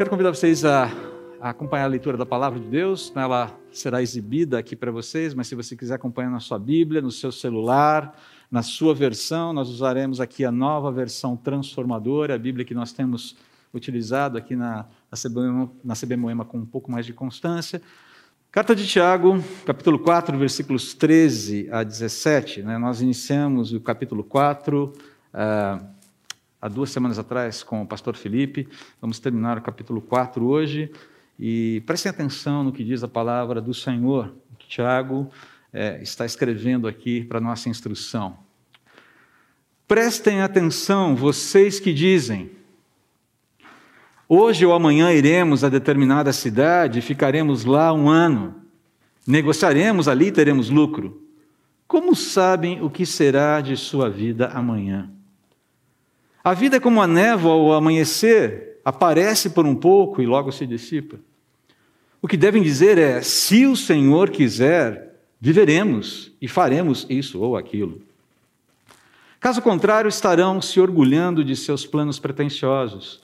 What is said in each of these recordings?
Quero convidar vocês a, a, acompanhar a leitura da palavra de Deus. Ela será exibida aqui para vocês, mas se você quiser acompanhar na sua Bíblia, no seu celular, na sua versão, nós usaremos aqui a nova versão transformadora, a Bíblia que nós temos utilizado aqui na, na, CB, na CB Moema com um pouco mais de constância. Carta de Tiago, capítulo 4, versículos 13 a 17. Né? Nós iniciamos o capítulo 4. Uh, há duas semanas atrás com o pastor Felipe. Vamos terminar o capítulo 4 hoje. E prestem atenção no que diz a palavra do Senhor, que Tiago é, está escrevendo aqui para nossa instrução. Prestem atenção, vocês que dizem: hoje ou amanhã iremos a determinada cidade e ficaremos lá um ano. Negociaremos ali e teremos lucro. Como sabem o que será de sua vida amanhã? A vida é como a névoa ao amanhecer, aparece por um pouco e logo se dissipa. O que devem dizer é: se o Senhor quiser, viveremos e faremos isso ou aquilo. Caso contrário, estarão se orgulhando de seus planos pretensiosos.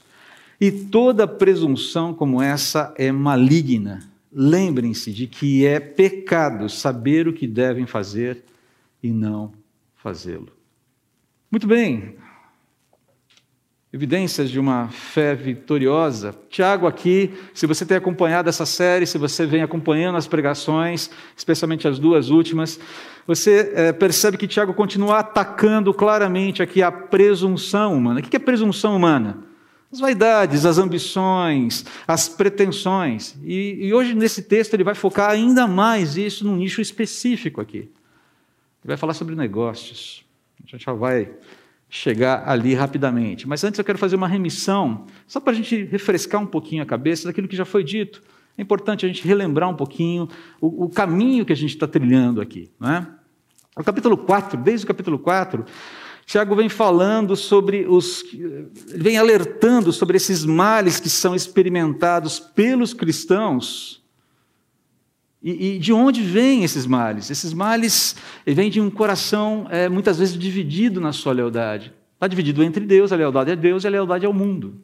E toda presunção como essa é maligna. Lembrem-se de que é pecado saber o que devem fazer e não fazê-lo. Muito bem, evidências de uma fé vitoriosa. Tiago, aqui, se você tem acompanhado essa série, se você vem acompanhando as pregações, especialmente as duas últimas, você é, percebe que Tiago continua atacando claramente aqui a presunção humana. O que é presunção humana? As vaidades, as ambições, as pretensões. E, e hoje, nesse texto, ele vai focar ainda mais isso num nicho específico aqui. Ele vai falar sobre negócios. A gente já vai chegar ali rapidamente. Mas antes eu quero fazer uma remissão, só para a gente refrescar um pouquinho a cabeça daquilo que já foi dito. É importante a gente relembrar um pouquinho o, o caminho que a gente está trilhando aqui. Não é? O capítulo 4, desde o capítulo 4, Tiago vem falando sobre os. vem alertando sobre esses males que são experimentados pelos cristãos e, e, de onde vêm esses males? Esses males vêm de um coração é, muitas vezes dividido na sua lealdade. Está dividido entre Deus, a lealdade a Deus e a lealdade ao mundo.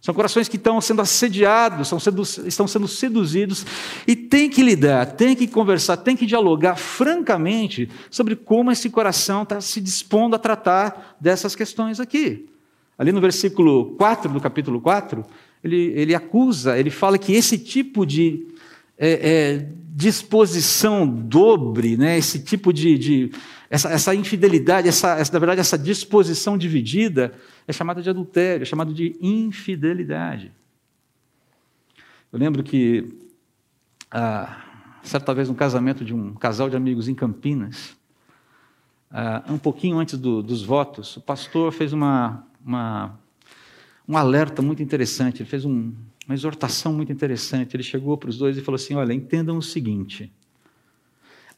São corações que estão sendo assediados, sendo, estão sendo seduzidos e tem que lidar, tem que conversar, tem que dialogar francamente sobre como esse coração está se dispondo a tratar dessas questões aqui. Ali no versículo 4 do capítulo 4, ele, ele acusa, ele fala que esse tipo de é, é, disposição dobre, né? esse tipo de. de essa, essa, infidelidade, essa, essa, na verdade, essa disposição dividida é chamada de adultério, é chamada de infidelidade. Eu lembro que, ah, certa vez, no casamento de um casal de amigos em Campinas, ah, um pouquinho antes do, dos votos, o pastor fez uma, uma, um alerta muito interessante. Ele fez um, uma exortação muito interessante. Ele chegou para os dois e falou assim: Olha, entendam o seguinte.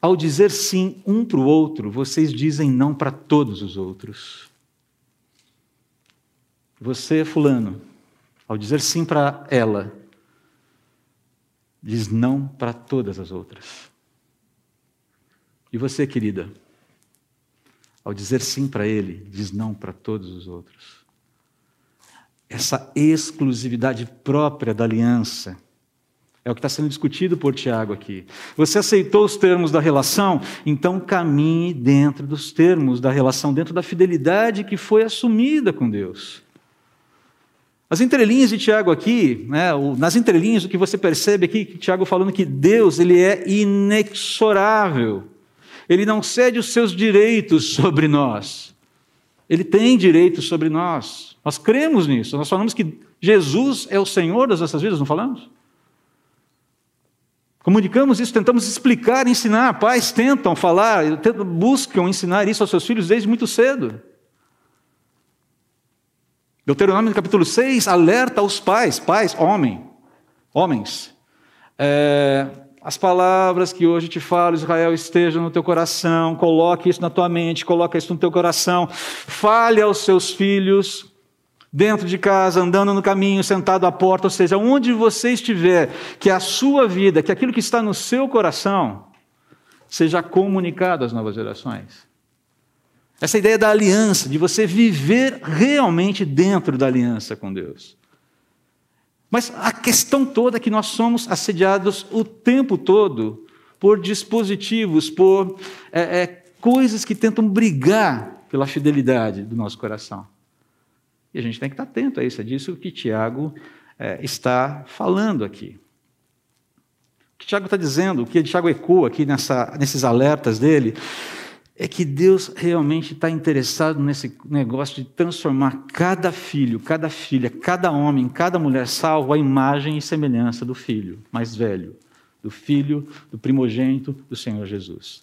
Ao dizer sim um para o outro, vocês dizem não para todos os outros. Você, Fulano, ao dizer sim para ela, diz não para todas as outras. E você, querida, ao dizer sim para ele, diz não para todos os outros essa exclusividade própria da aliança. É o que está sendo discutido por Tiago aqui. Você aceitou os termos da relação? Então caminhe dentro dos termos da relação, dentro da fidelidade que foi assumida com Deus. As entrelinhas de Tiago aqui, né, nas entrelinhas o que você percebe aqui, que Tiago falando que Deus ele é inexorável. Ele não cede os seus direitos sobre nós. Ele tem direitos sobre nós. Nós cremos nisso. Nós falamos que Jesus é o Senhor das nossas vidas, não falamos? Comunicamos isso, tentamos explicar, ensinar. Pais tentam falar, buscam ensinar isso aos seus filhos desde muito cedo. Deuteronômio capítulo 6 alerta aos pais, pais, homem, homens. É, as palavras que hoje te falo, Israel, estejam no teu coração, coloque isso na tua mente, coloque isso no teu coração, fale aos seus filhos, dentro de casa, andando no caminho, sentado à porta, ou seja, onde você estiver, que a sua vida, que aquilo que está no seu coração, seja comunicado às novas gerações. Essa ideia da aliança, de você viver realmente dentro da aliança com Deus. Mas a questão toda é que nós somos assediados o tempo todo por dispositivos, por é, é, coisas que tentam brigar pela fidelidade do nosso coração. E a gente tem que estar atento a isso, é disso que Tiago é, está falando aqui. O que Tiago está dizendo, o que Tiago ecoa aqui nessa, nesses alertas dele, é que Deus realmente está interessado nesse negócio de transformar cada filho, cada filha, cada homem, cada mulher salvo à imagem e semelhança do filho mais velho, do filho, do primogênito do Senhor Jesus.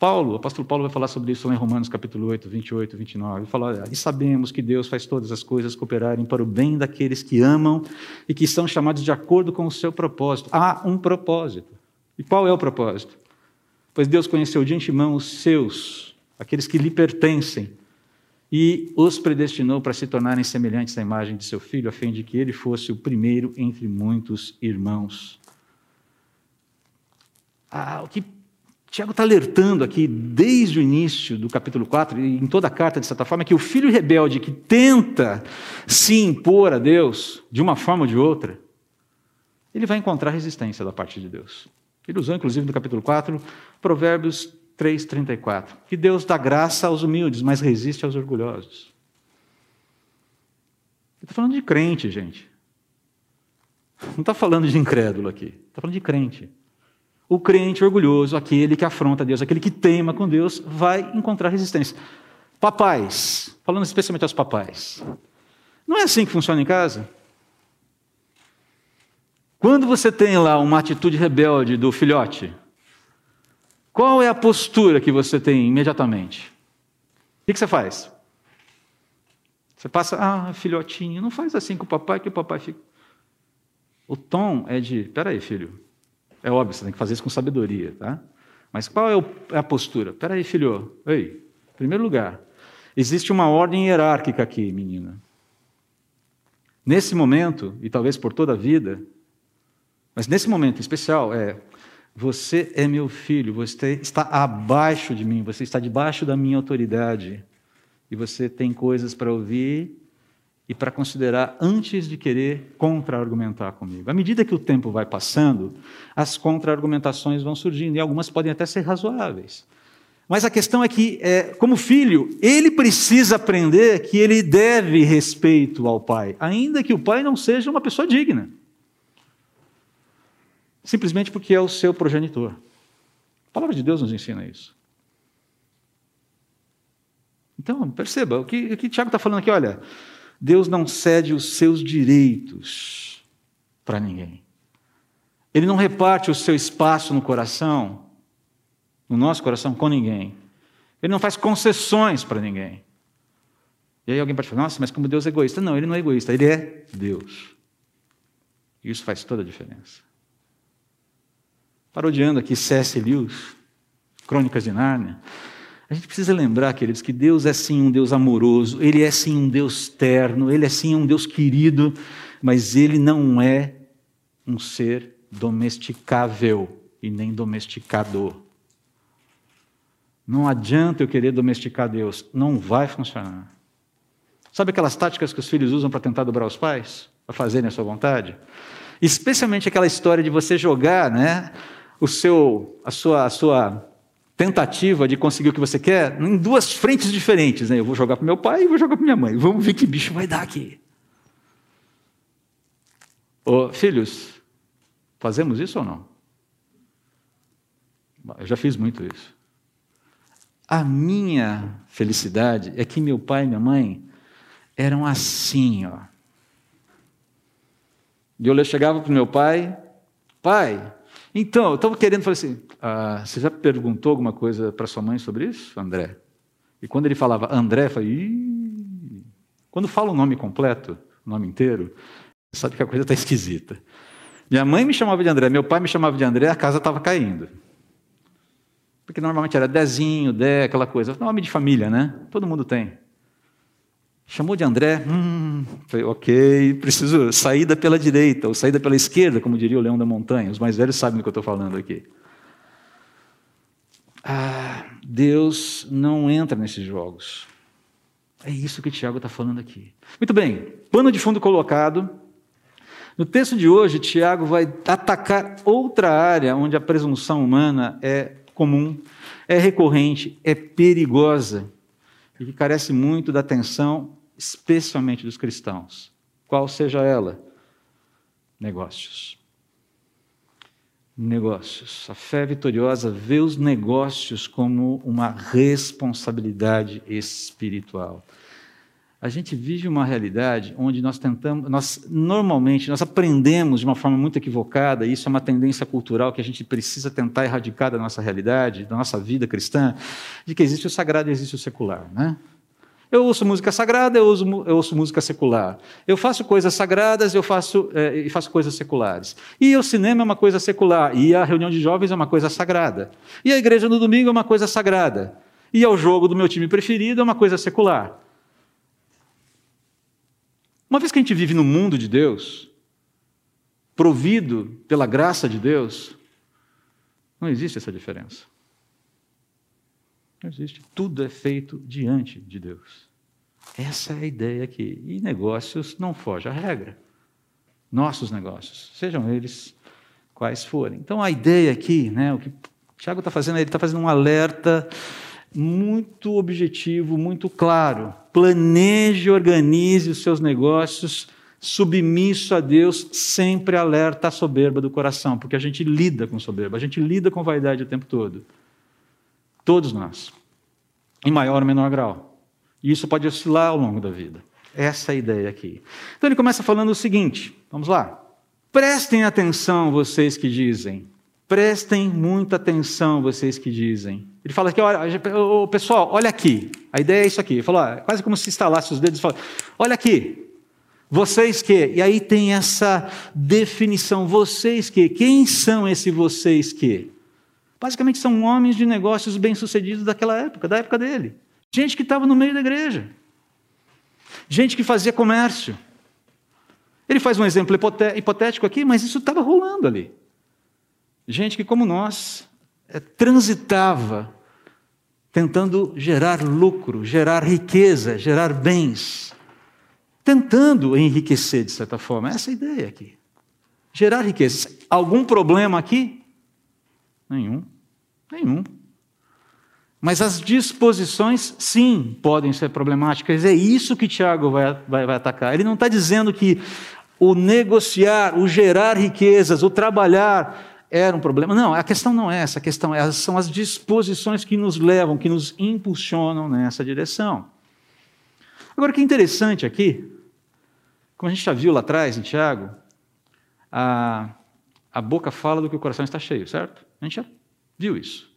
Paulo, o apóstolo Paulo vai falar sobre isso lá em Romanos capítulo 8, 28, 29. Ele fala, e sabemos que Deus faz todas as coisas cooperarem para o bem daqueles que amam e que são chamados de acordo com o seu propósito. Há um propósito. E qual é o propósito? Pois Deus conheceu de antemão os seus, aqueles que lhe pertencem, e os predestinou para se tornarem semelhantes à imagem de seu filho, a fim de que ele fosse o primeiro entre muitos irmãos. Ah, o que Tiago está alertando aqui, desde o início do capítulo 4, e em toda a carta, de certa forma, que o filho rebelde que tenta se impor a Deus, de uma forma ou de outra, ele vai encontrar resistência da parte de Deus. Ele usou, inclusive, no capítulo 4, Provérbios 3, 34. Que Deus dá graça aos humildes, mas resiste aos orgulhosos. Ele está falando de crente, gente. Não está falando de incrédulo aqui. Está falando de crente. O crente orgulhoso, aquele que afronta Deus, aquele que teima com Deus, vai encontrar resistência. Papais, falando especialmente aos papais. Não é assim que funciona em casa? Quando você tem lá uma atitude rebelde do filhote, qual é a postura que você tem imediatamente? O que você faz? Você passa, ah, filhotinho, não faz assim com o papai que o papai fica. O tom é de, peraí, filho, é óbvio, você tem que fazer isso com sabedoria, tá? Mas qual é, é a postura? Espera aí, filho. Ei, em primeiro lugar, existe uma ordem hierárquica aqui, menina. Nesse momento, e talvez por toda a vida, mas nesse momento especial, é você é meu filho, você está abaixo de mim, você está debaixo da minha autoridade. E você tem coisas para ouvir e para considerar antes de querer contra-argumentar comigo. À medida que o tempo vai passando, as contra-argumentações vão surgindo, e algumas podem até ser razoáveis. Mas a questão é que, é, como filho, ele precisa aprender que ele deve respeito ao pai, ainda que o pai não seja uma pessoa digna. Simplesmente porque é o seu progenitor. A palavra de Deus nos ensina isso. Então, perceba, o que, o que Tiago está falando aqui, olha, Deus não cede os seus direitos para ninguém. Ele não reparte o seu espaço no coração, no nosso coração, com ninguém. Ele não faz concessões para ninguém. E aí alguém pode falar, nossa, mas como Deus é egoísta. Não, ele não é egoísta, ele é Deus. E isso faz toda a diferença. Parodiando aqui C.S. Lewis, Crônicas de Nárnia, a gente precisa lembrar, queridos, que Deus é sim um Deus amoroso, Ele é sim um Deus terno, Ele é sim um Deus querido, mas Ele não é um ser domesticável e nem domesticador. Não adianta eu querer domesticar Deus, não vai funcionar. Sabe aquelas táticas que os filhos usam para tentar dobrar os pais? Para fazerem a sua vontade? Especialmente aquela história de você jogar né, o seu, a, sua, a sua tentativa de conseguir o que você quer em duas frentes diferentes. Né? Eu vou jogar para meu pai e vou jogar para minha mãe. Vamos ver que bicho vai dar aqui. Ô, filhos, fazemos isso ou não? Eu já fiz muito isso. A minha felicidade é que meu pai e minha mãe eram assim, ó. E eu chegava para meu pai, pai, então, eu estava querendo, falei assim, ah, você já perguntou alguma coisa para sua mãe sobre isso, André? E quando ele falava André, eu falei, Ih! quando fala o nome completo, o nome inteiro, sabe que a coisa está esquisita. Minha mãe me chamava de André, meu pai me chamava de André, a casa estava caindo. Porque normalmente era Dezinho, Dé, aquela coisa. Nome de família, né? Todo mundo tem. Chamou de André, hum, falei, ok, preciso saída pela direita, ou saída pela esquerda, como diria o leão da montanha. Os mais velhos sabem do que eu estou falando aqui. Ah, Deus não entra nesses jogos. É isso que Tiago está falando aqui. Muito bem, pano de fundo colocado. No texto de hoje, Tiago vai atacar outra área onde a presunção humana é comum, é recorrente, é perigosa e que carece muito da atenção, especialmente dos cristãos. Qual seja ela? Negócios. Negócios. A fé vitoriosa vê os negócios como uma responsabilidade espiritual a gente vive uma realidade onde nós tentamos, nós normalmente nós aprendemos de uma forma muito equivocada, e isso é uma tendência cultural que a gente precisa tentar erradicar da nossa realidade, da nossa vida cristã, de que existe o sagrado e existe o secular, né? Eu ouço música sagrada, eu ouço, eu ouço música secular. Eu faço coisas sagradas, eu faço é, faço coisas seculares. E o cinema é uma coisa secular, e a reunião de jovens é uma coisa sagrada. E a igreja no domingo é uma coisa sagrada. E o jogo do meu time preferido é uma coisa secular. Uma vez que a gente vive no mundo de Deus, provido pela graça de Deus, não existe essa diferença. Não existe. Tudo é feito diante de Deus. Essa é a ideia aqui. E negócios não foge à regra. Nossos negócios, sejam eles quais forem. Então a ideia aqui, né, o que o Tiago está fazendo, ele está fazendo um alerta muito objetivo, muito claro. Planeje organize os seus negócios submisso a Deus, sempre alerta à soberba do coração, porque a gente lida com soberba, a gente lida com vaidade o tempo todo. Todos nós, em maior ou menor grau. E isso pode oscilar ao longo da vida. Essa é a ideia aqui. Então ele começa falando o seguinte: vamos lá. Prestem atenção, vocês que dizem, Prestem muita atenção, vocês que dizem. Ele fala aqui, olha, pessoal, olha aqui. A ideia é isso aqui. Ele falou, quase como se instalasse os dedos e fala, olha aqui. Vocês que? E aí tem essa definição, vocês que? Quem são esses vocês que? Basicamente são homens de negócios bem-sucedidos daquela época, da época dele. Gente que estava no meio da igreja. Gente que fazia comércio. Ele faz um exemplo hipotético aqui, mas isso estava rolando ali. Gente que, como nós, é, transitava tentando gerar lucro, gerar riqueza, gerar bens, tentando enriquecer de certa forma. Essa é a ideia aqui. Gerar riqueza. Algum problema aqui? Nenhum. Nenhum. Mas as disposições, sim, podem ser problemáticas. É isso que Tiago vai, vai, vai atacar. Ele não está dizendo que o negociar, o gerar riquezas, o trabalhar, era um problema. Não, a questão não é essa, a questão é, são as disposições que nos levam, que nos impulsionam nessa direção. Agora, o que é interessante aqui, como a gente já viu lá atrás em Tiago, a, a boca fala do que o coração está cheio, certo? A gente já viu isso.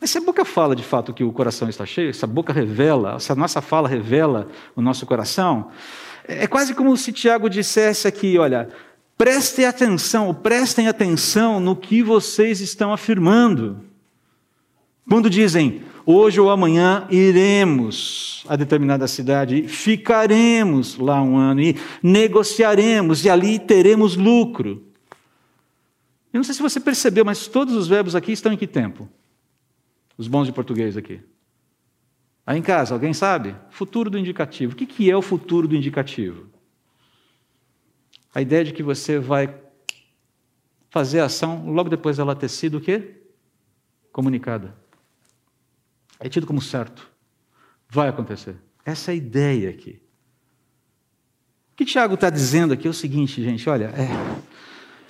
Mas se a boca fala de fato que o coração está cheio, se a boca revela, se a nossa fala revela o nosso coração, é quase como se Tiago dissesse aqui: olha, Prestem atenção, prestem atenção no que vocês estão afirmando. Quando dizem, hoje ou amanhã iremos a determinada cidade, ficaremos lá um ano e negociaremos e ali teremos lucro. Eu não sei se você percebeu, mas todos os verbos aqui estão em que tempo? Os bons de português aqui. Aí em casa, alguém sabe? Futuro do indicativo. O que é o futuro do indicativo? A ideia de que você vai fazer a ação logo depois dela ter sido o quê? Comunicada. É tido como certo. Vai acontecer. Essa é a ideia aqui. O que Tiago está dizendo aqui é o seguinte, gente, olha, é,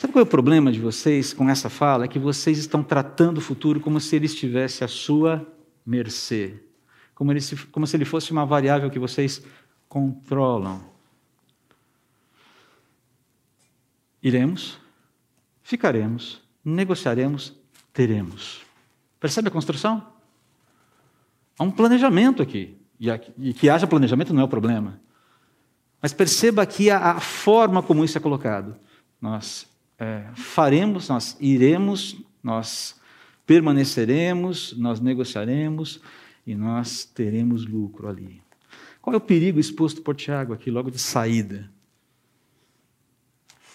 sabe qual é o problema de vocês com essa fala? É que vocês estão tratando o futuro como se ele estivesse à sua mercê, como, ele, como se ele fosse uma variável que vocês controlam. Iremos, ficaremos, negociaremos, teremos. Percebe a construção? Há um planejamento aqui. E, que haja planejamento não é o problema. Mas perceba aqui a forma como isso é colocado. Nós é, faremos, nós iremos, nós permaneceremos, nós negociaremos e nós teremos lucro ali. Qual é o perigo exposto por Tiago aqui, logo de saída?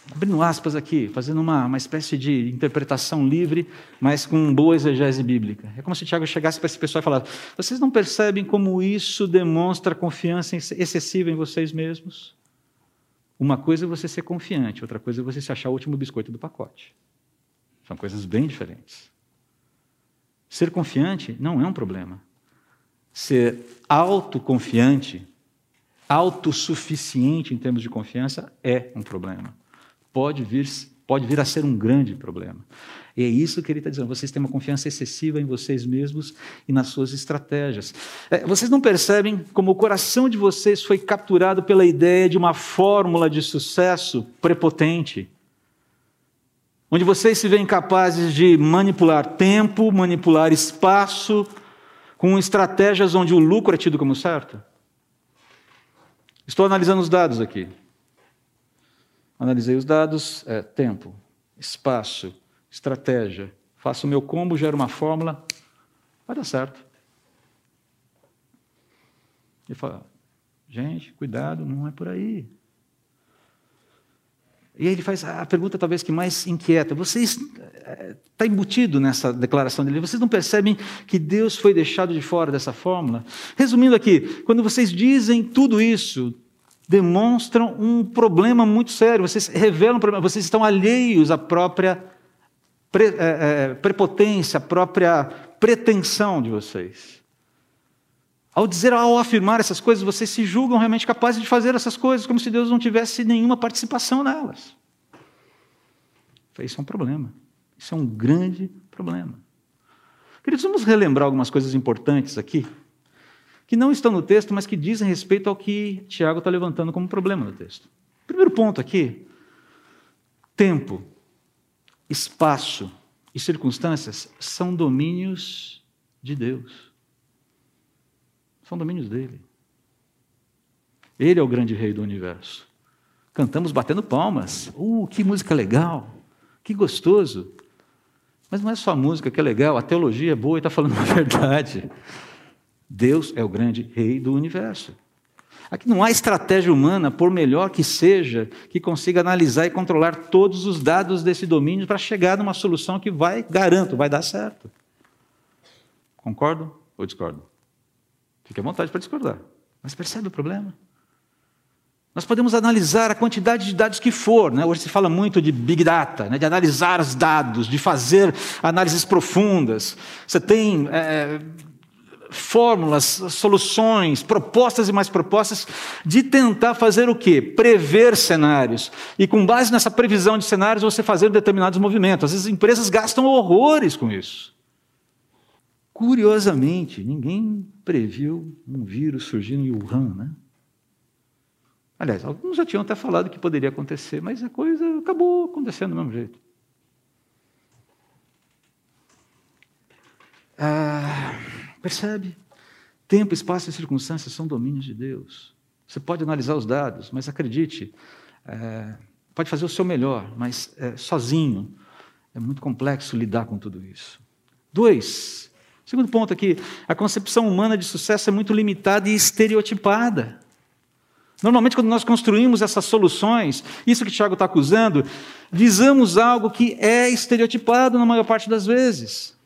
abrindo aspas aqui, fazendo uma, uma espécie de interpretação livre, mas com boa exegese bíblica. É como se Tiago chegasse para esse pessoal e falasse: Vocês não percebem como isso demonstra confiança excessiva em vocês mesmos? Uma coisa é você ser confiante, outra coisa é você se achar o último biscoito do pacote. São coisas bem diferentes. Ser confiante não é um problema. Ser autoconfiante, autossuficiente em termos de confiança é um problema. Pode vir, pode vir a ser um grande problema. E é isso que ele está dizendo. Vocês têm uma confiança excessiva em vocês mesmos e nas suas estratégias. É, vocês não percebem como o coração de vocês foi capturado pela ideia de uma fórmula de sucesso prepotente? Onde vocês se veem capazes de manipular tempo, manipular espaço, com estratégias onde o lucro é tido como certo? Estou analisando os dados aqui. Analisei os dados, é, tempo, espaço, estratégia. Faço o meu combo, gero uma fórmula, vai dar certo. Ele fala, gente, cuidado, não é por aí. E aí ele faz a pergunta talvez que mais inquieta. Vocês está eh, embutido nessa declaração dele. Vocês não percebem que Deus foi deixado de fora dessa fórmula? Resumindo aqui, quando vocês dizem tudo isso, demonstram um problema muito sério. Vocês revelam um problema. Vocês estão alheios à própria pre, é, é, prepotência, a própria pretensão de vocês. Ao dizer, ao afirmar essas coisas, vocês se julgam realmente capazes de fazer essas coisas, como se Deus não tivesse nenhuma participação nelas. Isso é um problema. Isso é um grande problema. Queridos, vamos relembrar algumas coisas importantes aqui, que não estão no texto, mas que dizem respeito ao que Tiago está levantando como problema no texto. Primeiro ponto aqui: tempo espaço e circunstâncias são domínios de Deus. São domínios dele. Ele é o grande rei do universo. Cantamos batendo palmas. Uh, que música legal! Que gostoso! Mas não é só a música que é legal, a teologia é boa e está falando a verdade. Deus é o grande rei do universo. Aqui não há estratégia humana, por melhor que seja, que consiga analisar e controlar todos os dados desse domínio para chegar numa solução que vai, garanto, vai dar certo. Concordo ou discordo? Fique à vontade para discordar. Mas percebe o problema? Nós podemos analisar a quantidade de dados que for. Né? Hoje se fala muito de Big Data, né? de analisar os dados, de fazer análises profundas. Você tem é, fórmulas, soluções, propostas e mais propostas de tentar fazer o quê? Prever cenários. E com base nessa previsão de cenários, você fazer determinados movimentos. Às vezes empresas gastam horrores com isso. Curiosamente, ninguém previu um vírus surgindo em Wuhan, né? Aliás, alguns já tinham até falado que poderia acontecer, mas a coisa acabou acontecendo do mesmo jeito. Ah, Percebe? Tempo, espaço e circunstâncias são domínios de Deus. Você pode analisar os dados, mas acredite, é, pode fazer o seu melhor, mas é, sozinho é muito complexo lidar com tudo isso. Dois, segundo ponto aqui, a concepção humana de sucesso é muito limitada e estereotipada. Normalmente, quando nós construímos essas soluções, isso que o Tiago está acusando, visamos algo que é estereotipado na maior parte das vezes.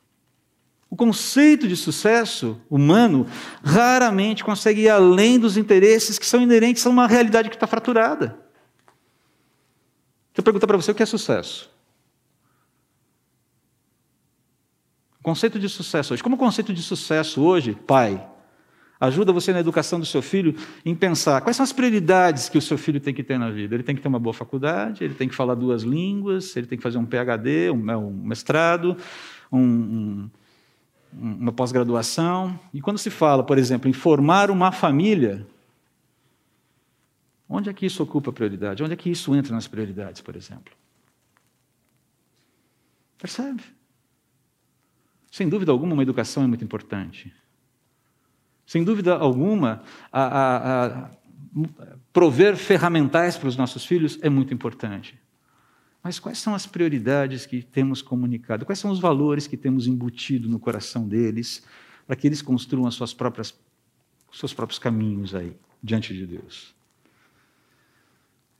O conceito de sucesso humano raramente consegue ir além dos interesses que são inerentes a uma realidade que está fraturada. Deixa eu perguntar para você o que é sucesso. O conceito de sucesso hoje. Como o conceito de sucesso hoje, pai, ajuda você na educação do seu filho em pensar quais são as prioridades que o seu filho tem que ter na vida. Ele tem que ter uma boa faculdade, ele tem que falar duas línguas, ele tem que fazer um PhD, um, um mestrado, um, um uma pós-graduação. E quando se fala, por exemplo, em formar uma família, onde é que isso ocupa prioridade? Onde é que isso entra nas prioridades, por exemplo? Percebe? Sem dúvida alguma, uma educação é muito importante. Sem dúvida alguma, a, a, a prover ferramentais para os nossos filhos é muito importante. Mas quais são as prioridades que temos comunicado? Quais são os valores que temos embutido no coração deles para que eles construam as suas próprias, os seus próprios caminhos aí, diante de Deus?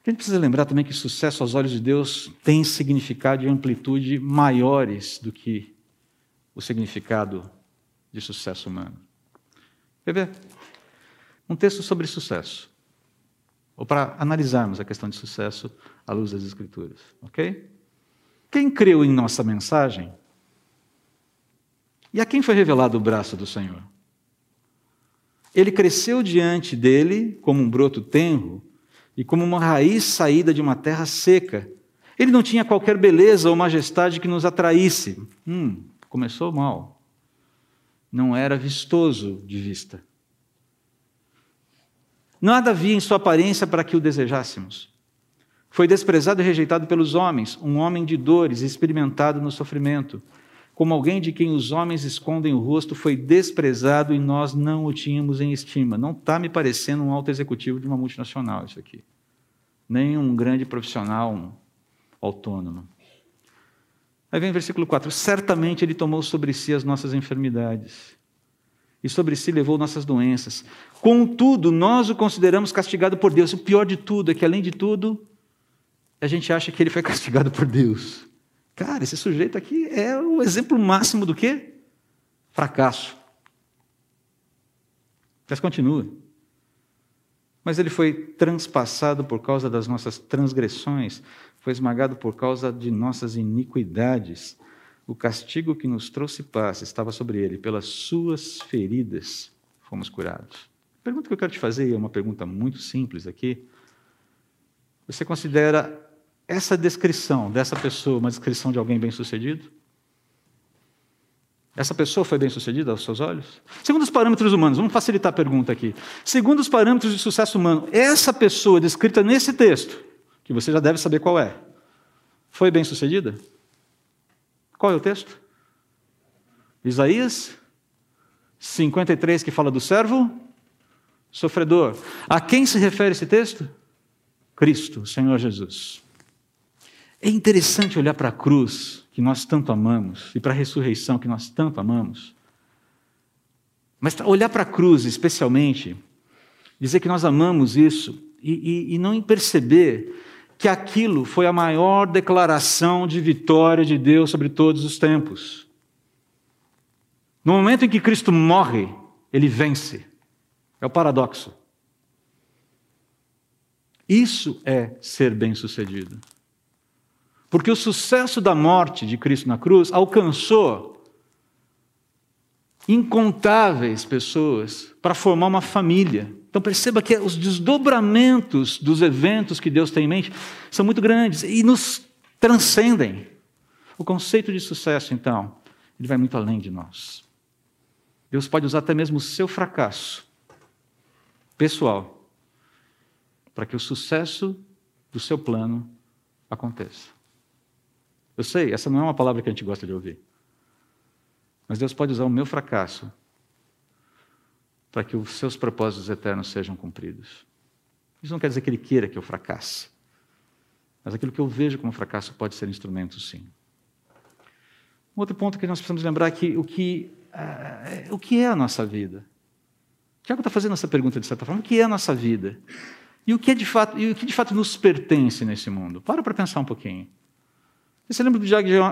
A gente precisa lembrar também que sucesso aos olhos de Deus tem significado e amplitude maiores do que o significado de sucesso humano. Quer ver? Um texto sobre sucesso. Ou para analisarmos a questão de sucesso à luz das Escrituras, ok? Quem creu em nossa mensagem? E a quem foi revelado o braço do Senhor? Ele cresceu diante dele como um broto tenro e como uma raiz saída de uma terra seca. Ele não tinha qualquer beleza ou majestade que nos atraísse. Hum, começou mal. Não era vistoso de vista. Nada havia em sua aparência para que o desejássemos. Foi desprezado e rejeitado pelos homens, um homem de dores, experimentado no sofrimento. Como alguém de quem os homens escondem o rosto, foi desprezado e nós não o tínhamos em estima. Não está me parecendo um alto executivo de uma multinacional isso aqui. Nem um grande profissional um autônomo. Aí vem o versículo 4: Certamente ele tomou sobre si as nossas enfermidades e sobre si levou nossas doenças. Contudo, nós o consideramos castigado por Deus. O pior de tudo é que, além de tudo, a gente acha que ele foi castigado por Deus. Cara, esse sujeito aqui é o exemplo máximo do quê? Fracasso. Mas continua. Mas ele foi transpassado por causa das nossas transgressões, foi esmagado por causa de nossas iniquidades. O castigo que nos trouxe paz estava sobre ele, pelas suas feridas fomos curados. A pergunta que eu quero te fazer é uma pergunta muito simples aqui. Você considera essa descrição dessa pessoa uma descrição de alguém bem-sucedido? Essa pessoa foi bem-sucedida aos seus olhos? Segundo os parâmetros humanos, vamos facilitar a pergunta aqui. Segundo os parâmetros de sucesso humano, essa pessoa descrita nesse texto, que você já deve saber qual é, foi bem-sucedida? Qual é o texto? Isaías 53, que fala do servo sofredor. A quem se refere esse texto? Cristo, Senhor Jesus. É interessante olhar para a cruz, que nós tanto amamos, e para a ressurreição, que nós tanto amamos. Mas olhar para a cruz, especialmente, dizer que nós amamos isso e, e, e não perceber que aquilo foi a maior declaração de vitória de Deus sobre todos os tempos. No momento em que Cristo morre, ele vence. É o paradoxo. Isso é ser bem-sucedido. Porque o sucesso da morte de Cristo na cruz alcançou incontáveis pessoas para formar uma família. Então perceba que os desdobramentos dos eventos que Deus tem em mente são muito grandes e nos transcendem. O conceito de sucesso, então, ele vai muito além de nós. Deus pode usar até mesmo o seu fracasso pessoal para que o sucesso do seu plano aconteça. Eu sei, essa não é uma palavra que a gente gosta de ouvir. Mas Deus pode usar o meu fracasso para que os seus propósitos eternos sejam cumpridos. Isso não quer dizer que Ele queira que eu fracasse, mas aquilo que eu vejo como fracasso pode ser instrumento, sim. Um outro ponto que nós precisamos lembrar é que o que, uh, o que é a nossa vida? Tiago está fazendo essa pergunta de certa forma: o que é a nossa vida? E o que, é de fato, e o que de fato nos pertence nesse mundo? Para para pensar um pouquinho. Você lembra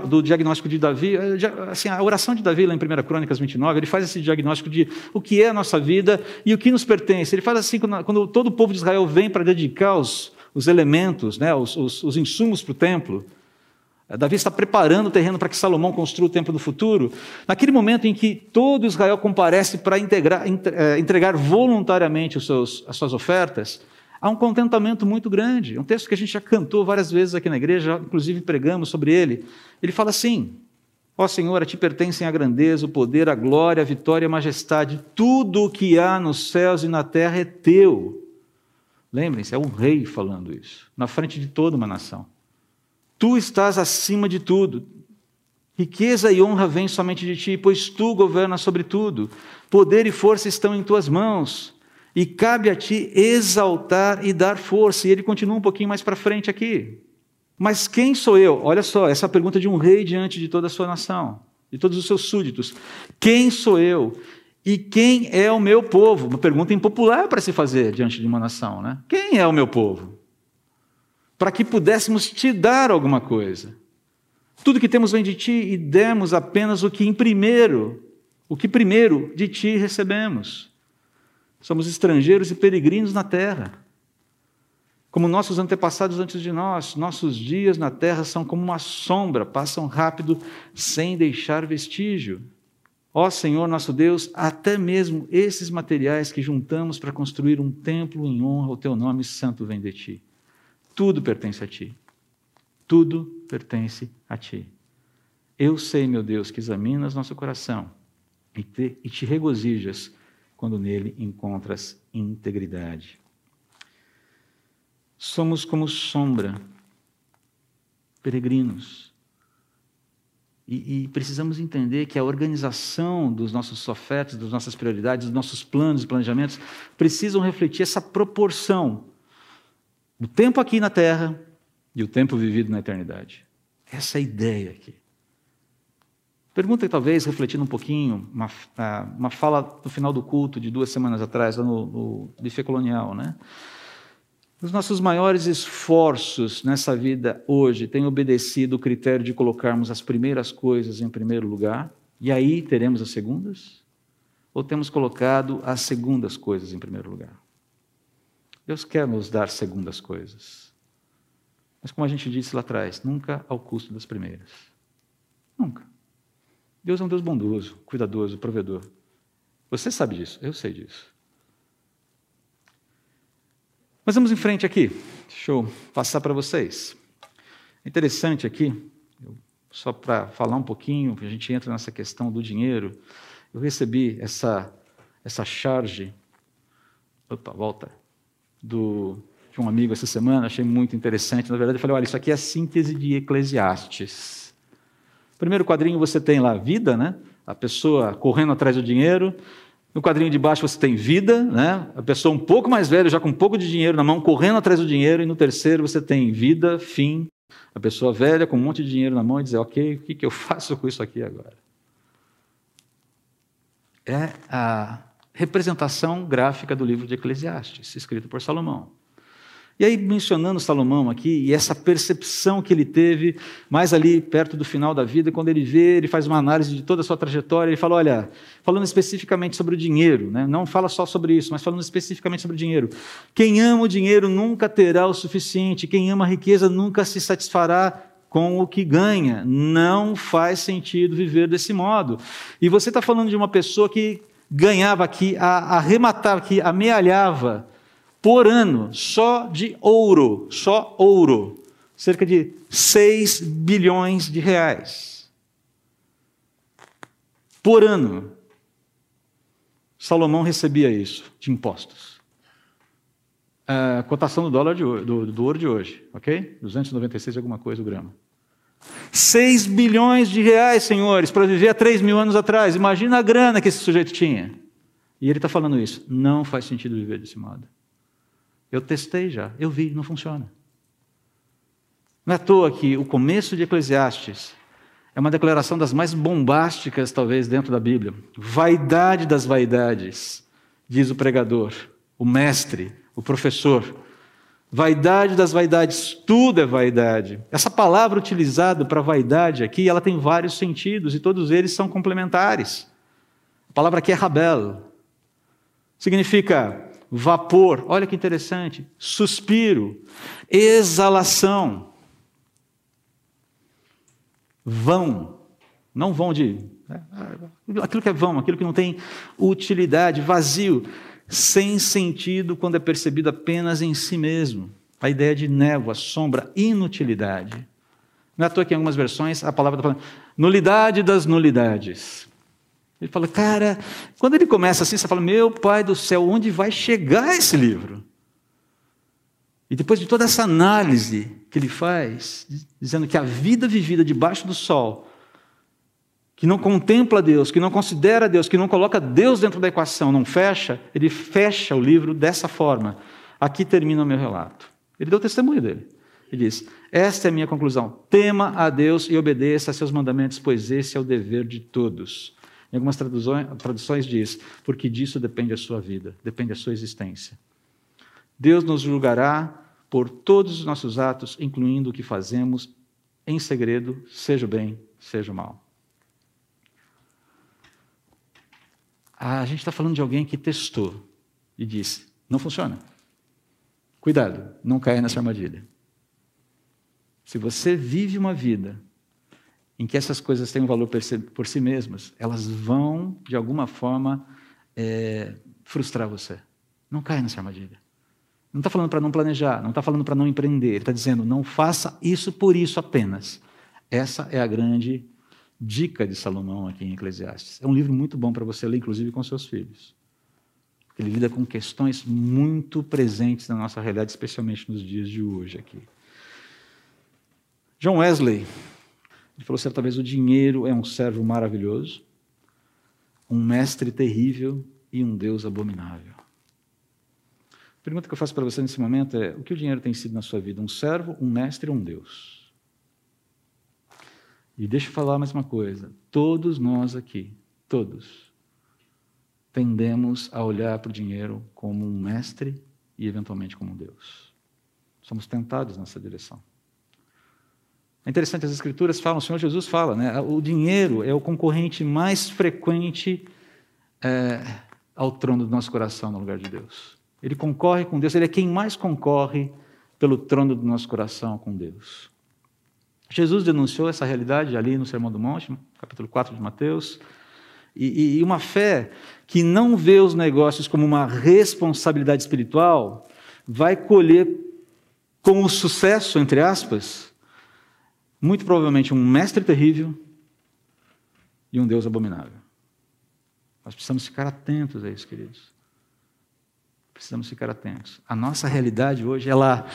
do diagnóstico de Davi? É, assim, a oração de Davi, lá em 1 Crônicas 29, ele faz esse diagnóstico de o que é a nossa vida e o que nos pertence. Ele faz assim, quando, todo o povo de Israel vem para dedicar os, os elementos, né, os, os, os insumos para o templo, é, Davi está preparando o terreno para que Salomão construa o templo do futuro. Naquele momento em que todo Israel comparece para integrar, é, entregar voluntariamente seus, as suas ofertas, há um contentamento muito grande. É um texto que a gente já cantou várias vezes aqui na igreja, inclusive pregamos sobre ele. Ele fala assim: Ó Senhor, a ti pertencem a grandeza, o poder, a glória, a vitória a majestade. Tudo o que há nos céus e na terra é teu. Lembrem-se, é um rei falando isso, na frente de toda uma nação. Tu estás acima de tudo. Riqueza e honra vêm somente de ti, pois tu governas sobre tudo. Poder e força estão em tuas mãos e cabe a ti exaltar e dar força. E ele continua um pouquinho mais para frente aqui. Mas quem sou eu? Olha só, essa pergunta de um rei diante de toda a sua nação, de todos os seus súditos. Quem sou eu? E quem é o meu povo? Uma pergunta impopular para se fazer diante de uma nação, né? Quem é o meu povo? Para que pudéssemos te dar alguma coisa. Tudo que temos vem de ti e demos apenas o que em primeiro, o que primeiro de ti recebemos. Somos estrangeiros e peregrinos na terra. Como nossos antepassados antes de nós, nossos dias na terra são como uma sombra, passam rápido sem deixar vestígio. Ó Senhor nosso Deus, até mesmo esses materiais que juntamos para construir um templo em honra ao teu nome santo vem de ti. Tudo pertence a ti. Tudo pertence a ti. Eu sei, meu Deus, que examinas nosso coração e te, e te regozijas quando nele encontras integridade. Somos como sombra, peregrinos. E, e, precisamos entender que a organização dos nossos ofertas, das nossas prioridades, dos nossos planos e planejamentos precisam refletir essa proporção do tempo aqui na terra e o tempo vivido na eternidade. Essa é a ideia aqui. Pergunta talvez, refletindo um pouquinho, uma, uma fala no final do culto de duas semanas atrás, lá no, no Buffet Colonial, né? Os nossos maiores esforços nessa vida hoje têm obedecido o critério de colocarmos as primeiras coisas em primeiro lugar, e aí teremos as segundas? Ou temos colocado as segundas coisas em primeiro lugar? Deus quer nos dar segundas coisas. Mas, como a gente disse lá atrás, nunca ao custo das primeiras. Nunca. Deus é um Deus bondoso, cuidadoso, provedor. Você sabe disso, eu sei disso. Mas vamos em frente aqui. Deixa eu passar para vocês. É interessante aqui, só para falar um pouquinho, a gente entra nessa questão do dinheiro. Eu recebi essa, essa charge. Opa, volta. Do, de um amigo essa semana, achei muito interessante. Na verdade, eu falei: olha, isso aqui é a síntese de Eclesiastes. Primeiro quadrinho você tem lá vida, né? A pessoa correndo atrás do dinheiro. No quadrinho de baixo você tem vida, né? a pessoa um pouco mais velha, já com um pouco de dinheiro na mão, correndo atrás do dinheiro. E no terceiro você tem vida, fim, a pessoa velha com um monte de dinheiro na mão e dizer: Ok, o que, que eu faço com isso aqui agora? É a representação gráfica do livro de Eclesiastes, escrito por Salomão. E aí, mencionando Salomão aqui, e essa percepção que ele teve mais ali perto do final da vida, quando ele vê, ele faz uma análise de toda a sua trajetória, ele fala: olha, falando especificamente sobre o dinheiro, né? não fala só sobre isso, mas falando especificamente sobre o dinheiro. Quem ama o dinheiro nunca terá o suficiente, quem ama a riqueza nunca se satisfará com o que ganha. Não faz sentido viver desse modo. E você está falando de uma pessoa que ganhava aqui, arrematava aqui, amealhava por ano, só de ouro, só ouro, cerca de 6 bilhões de reais. Por ano. Salomão recebia isso de impostos. A cotação do dólar de, do, do ouro de hoje, ok? 296 alguma coisa o grama. 6 bilhões de reais, senhores, para viver há 3 mil anos atrás. Imagina a grana que esse sujeito tinha. E ele está falando isso. Não faz sentido viver desse modo. Eu testei já, eu vi, não funciona. Não é à toa que o começo de Eclesiastes é uma declaração das mais bombásticas, talvez, dentro da Bíblia. Vaidade das vaidades, diz o pregador, o mestre, o professor. Vaidade das vaidades, tudo é vaidade. Essa palavra utilizada para vaidade aqui, ela tem vários sentidos e todos eles são complementares. A palavra aqui é rabel. Significa vapor, olha que interessante, suspiro, exalação, vão, não vão de. Né, aquilo que é vão, aquilo que não tem utilidade, vazio, sem sentido quando é percebido apenas em si mesmo. A ideia de névoa, sombra, inutilidade. Não é à toa que em algumas versões a palavra está falando nulidade das nulidades. Ele fala, cara, quando ele começa assim, você fala, meu pai do céu, onde vai chegar esse livro? E depois de toda essa análise que ele faz, dizendo que a vida vivida debaixo do sol, que não contempla Deus, que não considera Deus, que não coloca Deus dentro da equação, não fecha, ele fecha o livro dessa forma. Aqui termina o meu relato. Ele deu testemunho dele. Ele diz: Esta é a minha conclusão. Tema a Deus e obedeça a seus mandamentos, pois esse é o dever de todos. Em algumas traduções, traduções diz, porque disso depende a sua vida, depende a sua existência. Deus nos julgará por todos os nossos atos, incluindo o que fazemos em segredo, seja o bem, seja o mal. A gente está falando de alguém que testou e disse: não funciona. Cuidado, não caia nessa armadilha. Se você vive uma vida em que essas coisas têm um valor por si mesmas, elas vão, de alguma forma, é, frustrar você. Não caia nessa armadilha. Não está falando para não planejar, não está falando para não empreender, está dizendo não faça isso por isso apenas. Essa é a grande dica de Salomão aqui em Eclesiastes. É um livro muito bom para você ler, inclusive com seus filhos. Ele lida com questões muito presentes na nossa realidade, especialmente nos dias de hoje aqui. John Wesley, ele falou certa vez: o dinheiro é um servo maravilhoso, um mestre terrível e um Deus abominável. A pergunta que eu faço para você nesse momento é: o que o dinheiro tem sido na sua vida? Um servo, um mestre ou um Deus? E deixa eu falar mais uma coisa: todos nós aqui, todos, tendemos a olhar para o dinheiro como um mestre e eventualmente como um Deus. Somos tentados nessa direção. É interessante, as Escrituras falam, o Senhor Jesus fala, né? O dinheiro é o concorrente mais frequente é, ao trono do nosso coração no lugar de Deus. Ele concorre com Deus, ele é quem mais concorre pelo trono do nosso coração com Deus. Jesus denunciou essa realidade ali no Sermão do Monte, capítulo 4 de Mateus, e, e uma fé que não vê os negócios como uma responsabilidade espiritual vai colher como sucesso, entre aspas, muito provavelmente um mestre terrível e um Deus abominável. Nós precisamos ficar atentos a isso, queridos. Precisamos ficar atentos. A nossa realidade hoje, ela,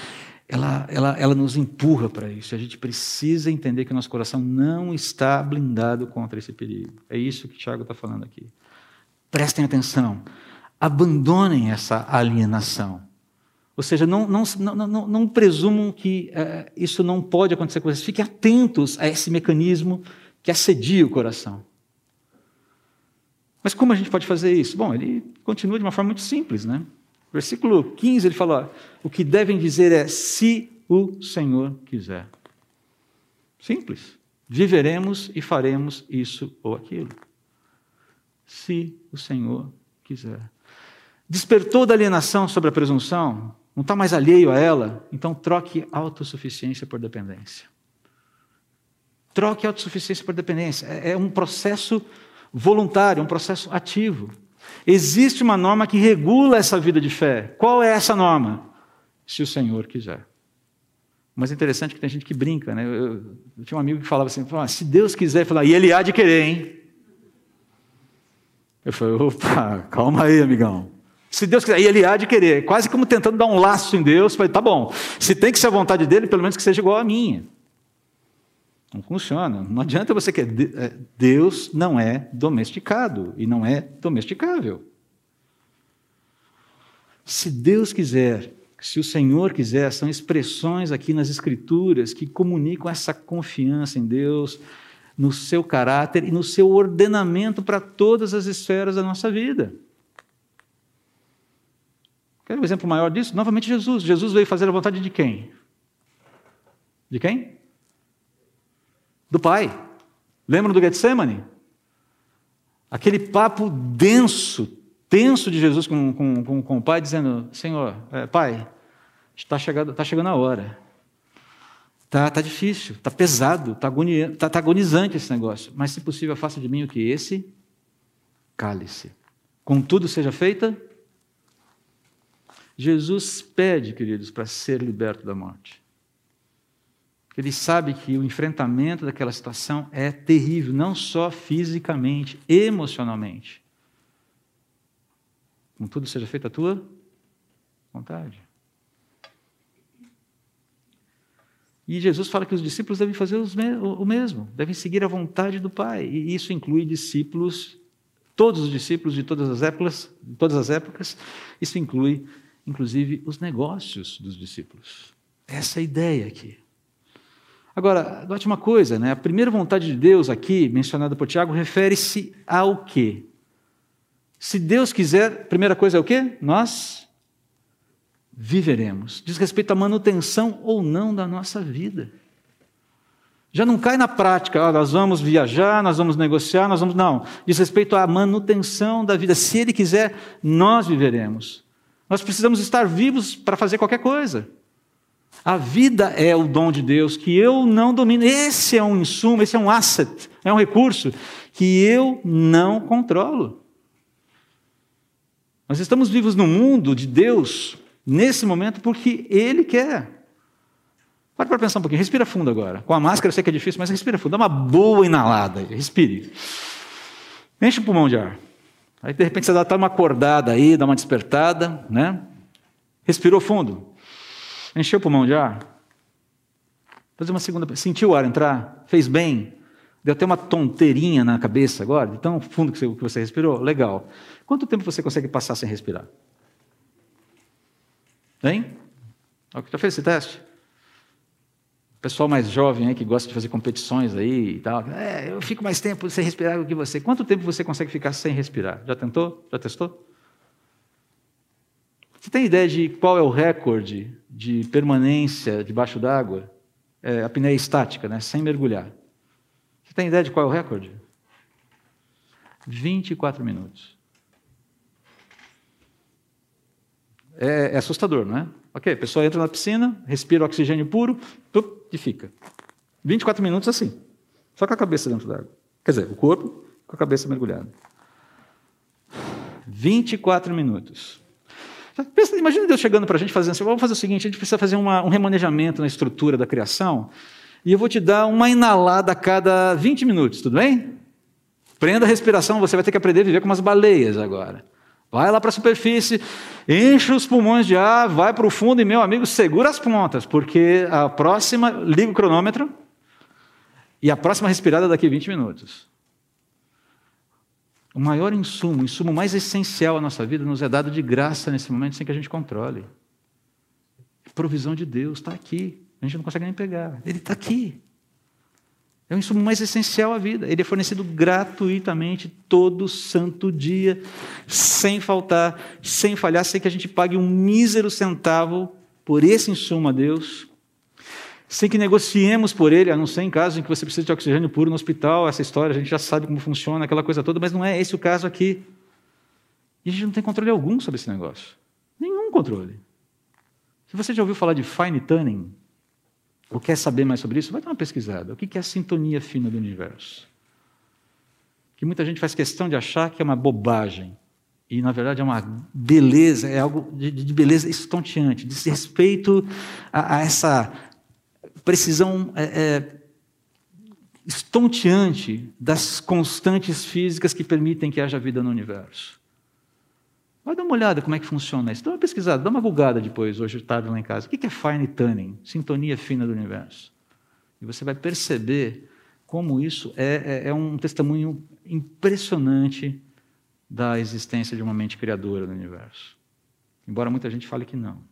ela, ela, ela nos empurra para isso. A gente precisa entender que o nosso coração não está blindado contra esse perigo. É isso que o Tiago está falando aqui. Prestem atenção. Abandonem essa alienação. Ou seja, não, não, não, não, presumam que uh, isso não pode acontecer com vocês. Fiquem atentos a esse mecanismo que assedia o coração. Mas como a gente pode fazer isso? Bom, ele continua de uma forma muito simples, né? Versículo 15, ele fala: o que devem dizer é se o Senhor quiser. Simples. Viveremos e faremos isso ou aquilo. Se o Senhor quiser. Despertou da alienação sobre a presunção? Não está mais alheio a ela? Então troque autossuficiência por dependência. Troque autossuficiência por dependência. É, é um processo voluntário, um processo ativo. Existe uma norma que regula essa vida de fé. Qual é essa norma? Se o Senhor quiser. Mas é interessante que tem gente que brinca, né? Eu, eu tinha um amigo que falava assim: se Deus quiser, falar, e Ele há de querer, hein? Eu falei: opa, calma aí, amigão. Se Deus quiser, e Ele há de querer. Quase como tentando dar um laço em Deus. Eu falei: tá bom, se tem que ser a vontade dele, pelo menos que seja igual a minha. Não funciona. Não adianta você querer. É, Deus não é domesticado e não é domesticável. Se Deus quiser, se o Senhor quiser, são expressões aqui nas Escrituras que comunicam essa confiança em Deus, no seu caráter e no seu ordenamento para todas as esferas da nossa vida. Quer um exemplo maior disso? Novamente, Jesus. Jesus veio fazer a vontade de quem? De quem? do Pai. Lembram do Getsemane? Aquele papo denso, tenso de Jesus com, com, com, com o Pai, dizendo: Senhor, é, Pai, está chegando, está chegando a hora. Está tá difícil, está pesado, está tá, tá agonizante esse negócio. Mas, se possível, faça de mim o que? Esse cálice. Contudo, seja feita. Jesus pede, queridos, para ser liberto da morte. Ele sabe que o enfrentamento daquela situação é terrível, não só fisicamente, emocionalmente. Contudo, seja feita a tua vontade. E Jesus fala que os discípulos devem fazer o mesmo, devem seguir a vontade do Pai. E isso inclui discípulos, todos os discípulos de todas as épocas, todas as épocas. Isso inclui, inclusive, os negócios dos discípulos. Essa é a ideia aqui. Agora, note uma coisa, né? a primeira vontade de Deus aqui, mencionada por Tiago, refere-se ao quê? Se Deus quiser, primeira coisa é o quê? Nós viveremos. Diz respeito à manutenção ou não da nossa vida. Já não cai na prática, nós vamos viajar, nós vamos negociar, nós vamos. Não. Diz respeito à manutenção da vida. Se Ele quiser, nós viveremos. Nós precisamos estar vivos para fazer qualquer coisa. A vida é o dom de Deus que eu não domino. Esse é um insumo, esse é um asset, é um recurso que eu não controlo. Nós estamos vivos no mundo de Deus nesse momento porque Ele quer. Para para pensar um pouquinho, respira fundo agora. Com a máscara eu sei que é difícil, mas respira fundo, dá uma boa inalada, respire. Enche o pulmão de ar. Aí de repente você dá uma acordada aí, dá uma despertada, né? Respirou fundo. Encheu o pulmão de ar. Fazer uma segunda. Sentiu o ar entrar? Fez bem? Deu até uma tonteirinha na cabeça agora, de tão fundo que você, que você respirou? Legal. Quanto tempo você consegue passar sem respirar? Hein? Já fez esse teste? Pessoal mais jovem aí que gosta de fazer competições aí e tal. É, eu fico mais tempo sem respirar do que você. Quanto tempo você consegue ficar sem respirar? Já tentou? Já testou? Você tem ideia de qual é o recorde de permanência debaixo d'água? É, a apneia estática, né? sem mergulhar. Você tem ideia de qual é o recorde? 24 minutos. É, é assustador, não é? Ok, a pessoa entra na piscina, respira oxigênio puro, tup, fica. 24 minutos assim, só com a cabeça dentro d'água. Quer dizer, o corpo com a cabeça mergulhada. 24 minutos. Pensa, imagina Deus chegando para a gente fazendo assim: vamos fazer o seguinte, a gente precisa fazer uma, um remanejamento na estrutura da criação, e eu vou te dar uma inalada a cada 20 minutos, tudo bem? Prenda a respiração, você vai ter que aprender a viver com umas baleias agora. Vai lá para a superfície, enche os pulmões de ar, vai para o fundo e, meu amigo, segura as pontas, porque a próxima, liga o cronômetro e a próxima respirada é daqui a 20 minutos. O maior insumo, o insumo mais essencial à nossa vida, nos é dado de graça nesse momento, sem que a gente controle. Provisão de Deus está aqui. A gente não consegue nem pegar. Ele está aqui. É o insumo mais essencial à vida. Ele é fornecido gratuitamente todo santo dia, sem faltar, sem falhar, sem que a gente pague um mísero centavo por esse insumo a Deus, sem que negociemos por ele, a não ser em caso em que você precise de oxigênio puro no hospital, essa história, a gente já sabe como funciona, aquela coisa toda, mas não é esse o caso aqui. E a gente não tem controle algum sobre esse negócio. Nenhum controle. Se você já ouviu falar de fine tuning, ou quer saber mais sobre isso, vai dar uma pesquisada. O que é a sintonia fina do universo? Que muita gente faz questão de achar que é uma bobagem. E, na verdade, é uma beleza, é algo de, de beleza estonteante, de respeito a, a essa precisão é, é, estonteante das constantes físicas que permitem que haja vida no universo. Vai dar uma olhada como é que funciona isso. Dá uma pesquisada, dá uma bugada depois, hoje tarde lá em casa. O que é fine tuning? Sintonia fina do universo. E você vai perceber como isso é, é, é um testemunho impressionante da existência de uma mente criadora no universo. Embora muita gente fale que não.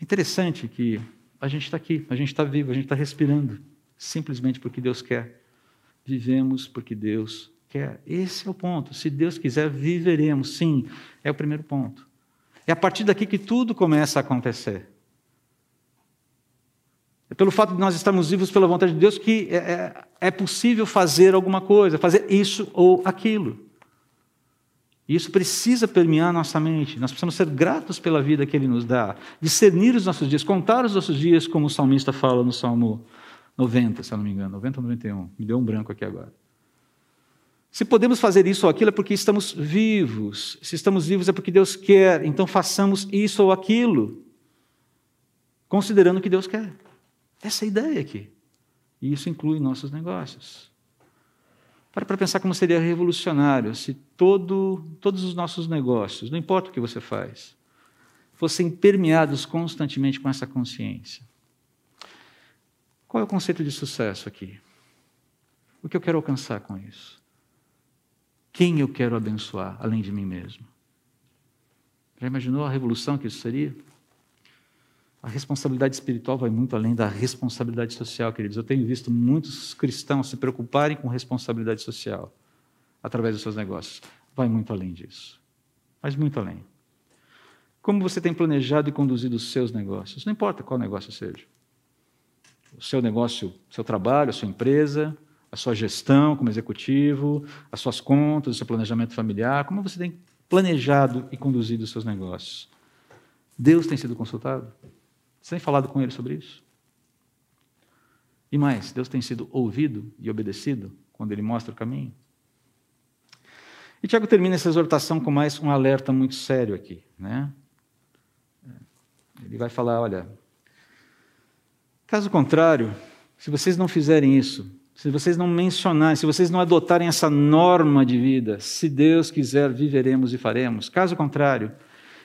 É interessante que a gente está aqui, a gente está vivo, a gente está respirando, simplesmente porque Deus quer. Vivemos porque Deus quer. Esse é o ponto. Se Deus quiser, viveremos. Sim, é o primeiro ponto. É a partir daqui que tudo começa a acontecer. É pelo fato de nós estarmos vivos pela vontade de Deus que é, é, é possível fazer alguma coisa, fazer isso ou aquilo. E isso precisa permear nossa mente. Nós precisamos ser gratos pela vida que Ele nos dá, discernir os nossos dias, contar os nossos dias, como o salmista fala no Salmo 90, se eu não me engano, 90 ou 91. Me deu um branco aqui agora. Se podemos fazer isso ou aquilo é porque estamos vivos. Se estamos vivos é porque Deus quer. Então façamos isso ou aquilo, considerando o que Deus quer. Essa é a ideia aqui. E isso inclui nossos negócios. Para para pensar como seria revolucionário se todo, todos os nossos negócios, não importa o que você faz, fossem permeados constantemente com essa consciência. Qual é o conceito de sucesso aqui? O que eu quero alcançar com isso? Quem eu quero abençoar além de mim mesmo? Já imaginou a revolução que isso seria? A responsabilidade espiritual vai muito além da responsabilidade social, queridos. Eu tenho visto muitos cristãos se preocuparem com responsabilidade social através dos seus negócios. Vai muito além disso. Mas muito além. Como você tem planejado e conduzido os seus negócios? Não importa qual negócio seja. O seu negócio, seu trabalho, a sua empresa, a sua gestão como executivo, as suas contas, o seu planejamento familiar, como você tem planejado e conduzido os seus negócios. Deus tem sido consultado? Você tem falado com ele sobre isso? E mais, Deus tem sido ouvido e obedecido quando ele mostra o caminho? E Tiago termina essa exortação com mais um alerta muito sério aqui. Né? Ele vai falar: olha, caso contrário, se vocês não fizerem isso, se vocês não mencionarem, se vocês não adotarem essa norma de vida, se Deus quiser, viveremos e faremos. Caso contrário,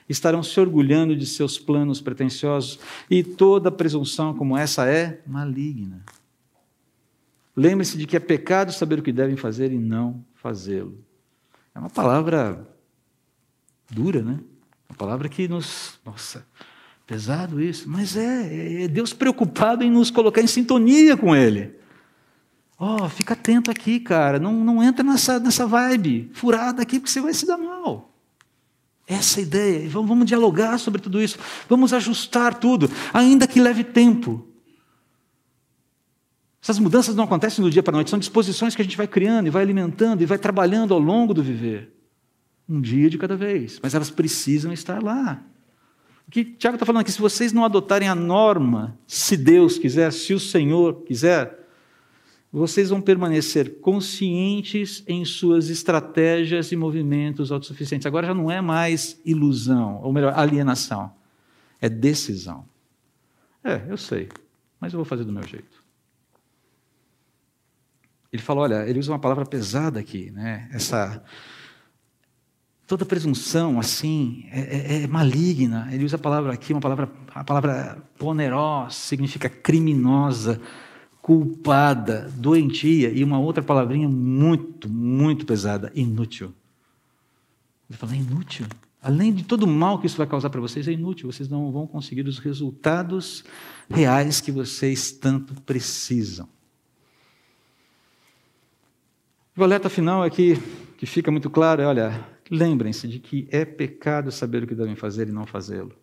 estarão se orgulhando de seus planos pretensiosos e toda presunção como essa é maligna. Lembre-se de que é pecado saber o que devem fazer e não fazê-lo. É uma palavra dura, né? Uma palavra que nos. Nossa, pesado isso. Mas é, é Deus preocupado em nos colocar em sintonia com Ele. Ó, oh, fica atento aqui, cara. Não, não entra nessa, nessa vibe furada aqui, porque você vai se dar mal. Essa é ideia. Vamos, vamos dialogar sobre tudo isso. Vamos ajustar tudo, ainda que leve tempo. Essas mudanças não acontecem do dia para a noite, são disposições que a gente vai criando e vai alimentando e vai trabalhando ao longo do viver. Um dia de cada vez, mas elas precisam estar lá. O que Tiago está falando aqui, se vocês não adotarem a norma, se Deus quiser, se o Senhor quiser, vocês vão permanecer conscientes em suas estratégias e movimentos autossuficientes. Agora já não é mais ilusão, ou melhor, alienação. É decisão. É, eu sei, mas eu vou fazer do meu jeito. Ele fala, olha, ele usa uma palavra pesada aqui, né? Essa toda presunção assim é, é, é, maligna. Ele usa a palavra aqui, uma palavra, a palavra poneros significa criminosa, culpada, doentia e uma outra palavrinha muito, muito pesada, inútil. Ele fala, é inútil. Além de todo o mal que isso vai causar para vocês, é inútil. Vocês não vão conseguir os resultados reais que vocês tanto precisam. O alerta final aqui, que fica muito claro, é: olha, lembrem-se de que é pecado saber o que devem fazer e não fazê-lo.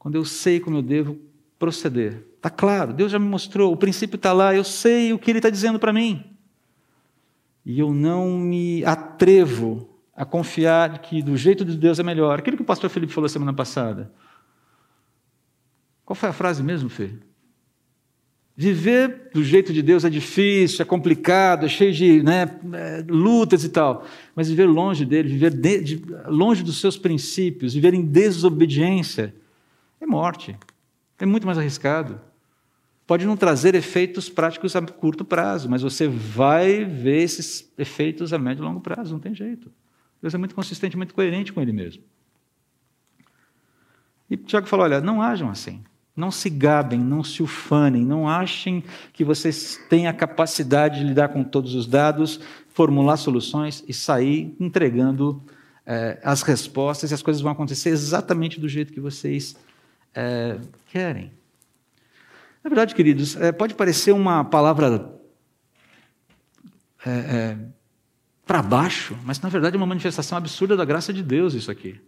Quando eu sei como eu devo proceder, está claro, Deus já me mostrou, o princípio está lá, eu sei o que Ele está dizendo para mim. E eu não me atrevo a confiar que do jeito de Deus é melhor. Aquilo que o pastor Felipe falou semana passada. Qual foi a frase mesmo, Fê? Viver do jeito de Deus é difícil, é complicado, é cheio de né, é, lutas e tal. Mas viver longe dele, viver de, de, longe dos seus princípios, viver em desobediência, é morte. É muito mais arriscado. Pode não trazer efeitos práticos a curto prazo, mas você vai ver esses efeitos a médio e longo prazo, não tem jeito. Deus é muito consistente, muito coerente com ele mesmo. E Tiago falou: olha, não ajam assim. Não se gabem, não se ufanem, não achem que vocês têm a capacidade de lidar com todos os dados, formular soluções e sair entregando eh, as respostas e as coisas vão acontecer exatamente do jeito que vocês eh, querem. Na verdade, queridos, eh, pode parecer uma palavra para baixo, mas na verdade é uma manifestação absurda da graça de Deus isso aqui.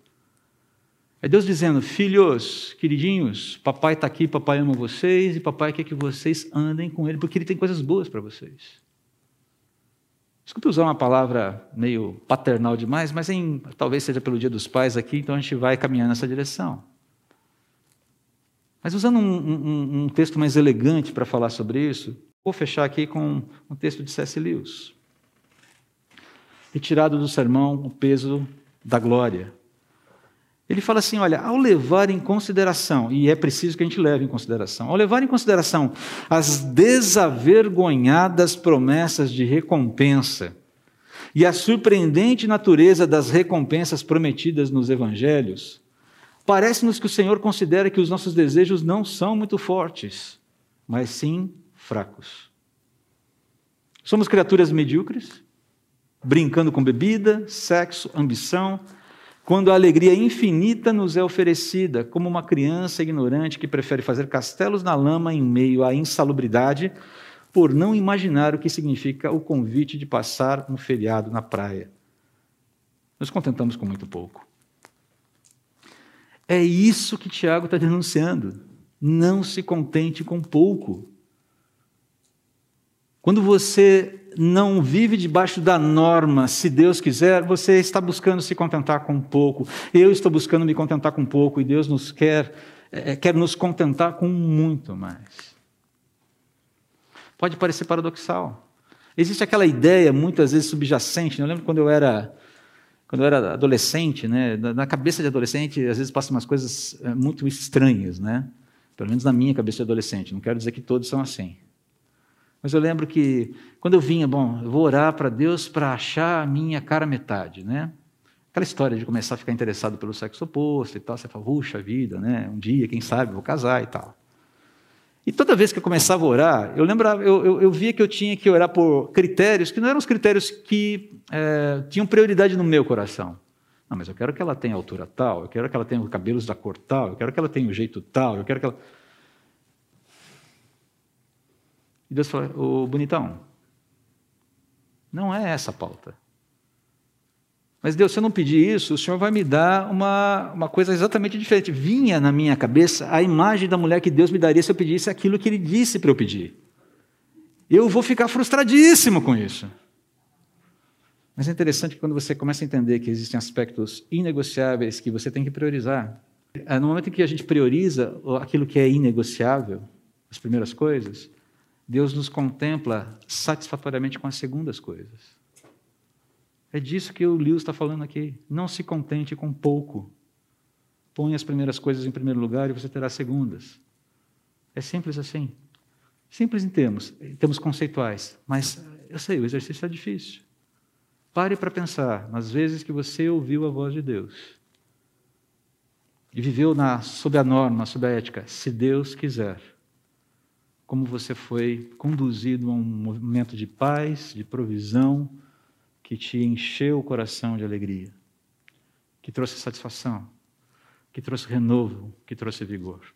É Deus dizendo: Filhos, queridinhos, papai está aqui, papai ama vocês e papai quer que vocês andem com ele, porque ele tem coisas boas para vocês. Desculpe usar uma palavra meio paternal demais, mas em, talvez seja pelo Dia dos Pais aqui, então a gente vai caminhar nessa direção. Mas usando um, um, um texto mais elegante para falar sobre isso, vou fechar aqui com um texto de C.S. Lewis. Retirado do sermão O Peso da Glória. Ele fala assim: olha, ao levar em consideração, e é preciso que a gente leve em consideração, ao levar em consideração as desavergonhadas promessas de recompensa e a surpreendente natureza das recompensas prometidas nos evangelhos, parece-nos que o Senhor considera que os nossos desejos não são muito fortes, mas sim fracos. Somos criaturas medíocres, brincando com bebida, sexo, ambição, quando a alegria infinita nos é oferecida, como uma criança ignorante que prefere fazer castelos na lama em meio à insalubridade, por não imaginar o que significa o convite de passar um feriado na praia. Nos contentamos com muito pouco. É isso que Tiago está denunciando. Não se contente com pouco. Quando você não vive debaixo da norma, se Deus quiser, você está buscando se contentar com pouco. Eu estou buscando me contentar com pouco e Deus nos quer, é, quer nos contentar com muito mais. Pode parecer paradoxal. Existe aquela ideia, muitas vezes subjacente. Né? Eu lembro quando eu era quando eu era adolescente, né, na cabeça de adolescente, às vezes passam umas coisas é, muito estranhas, né? Pelo menos na minha cabeça de adolescente. Não quero dizer que todos são assim. Mas eu lembro que quando eu vinha, bom, eu vou orar para Deus para achar a minha cara metade, né? Aquela história de começar a ficar interessado pelo sexo oposto e tal, você fala, puxa vida, né? Um dia, quem sabe, vou casar e tal. E toda vez que eu começava a orar, eu lembrava, eu, eu, eu via que eu tinha que orar por critérios que não eram os critérios que é, tinham prioridade no meu coração. Não, mas eu quero que ela tenha altura tal, eu quero que ela tenha cabelos da cor tal, eu quero que ela tenha o jeito tal, eu quero que ela. E Deus falou: Ô bonitão, não é essa a pauta. Mas Deus, se eu não pedir isso, o Senhor vai me dar uma, uma coisa exatamente diferente. Vinha na minha cabeça a imagem da mulher que Deus me daria se eu pedisse aquilo que Ele disse para eu pedir. Eu vou ficar frustradíssimo com isso. Mas é interessante que quando você começa a entender que existem aspectos inegociáveis que você tem que priorizar, é no momento em que a gente prioriza aquilo que é inegociável, as primeiras coisas, Deus nos contempla satisfatoriamente com as segundas coisas. É disso que o Lewis está falando aqui. Não se contente com pouco. Põe as primeiras coisas em primeiro lugar e você terá as segundas. É simples assim. Simples em termos, em termos conceituais. Mas eu sei, o exercício é difícil. Pare para pensar nas vezes que você ouviu a voz de Deus e viveu na, sob a norma, sob a ética, se Deus quiser como você foi conduzido a um momento de paz, de provisão, que te encheu o coração de alegria, que trouxe satisfação, que trouxe renovo, que trouxe vigor.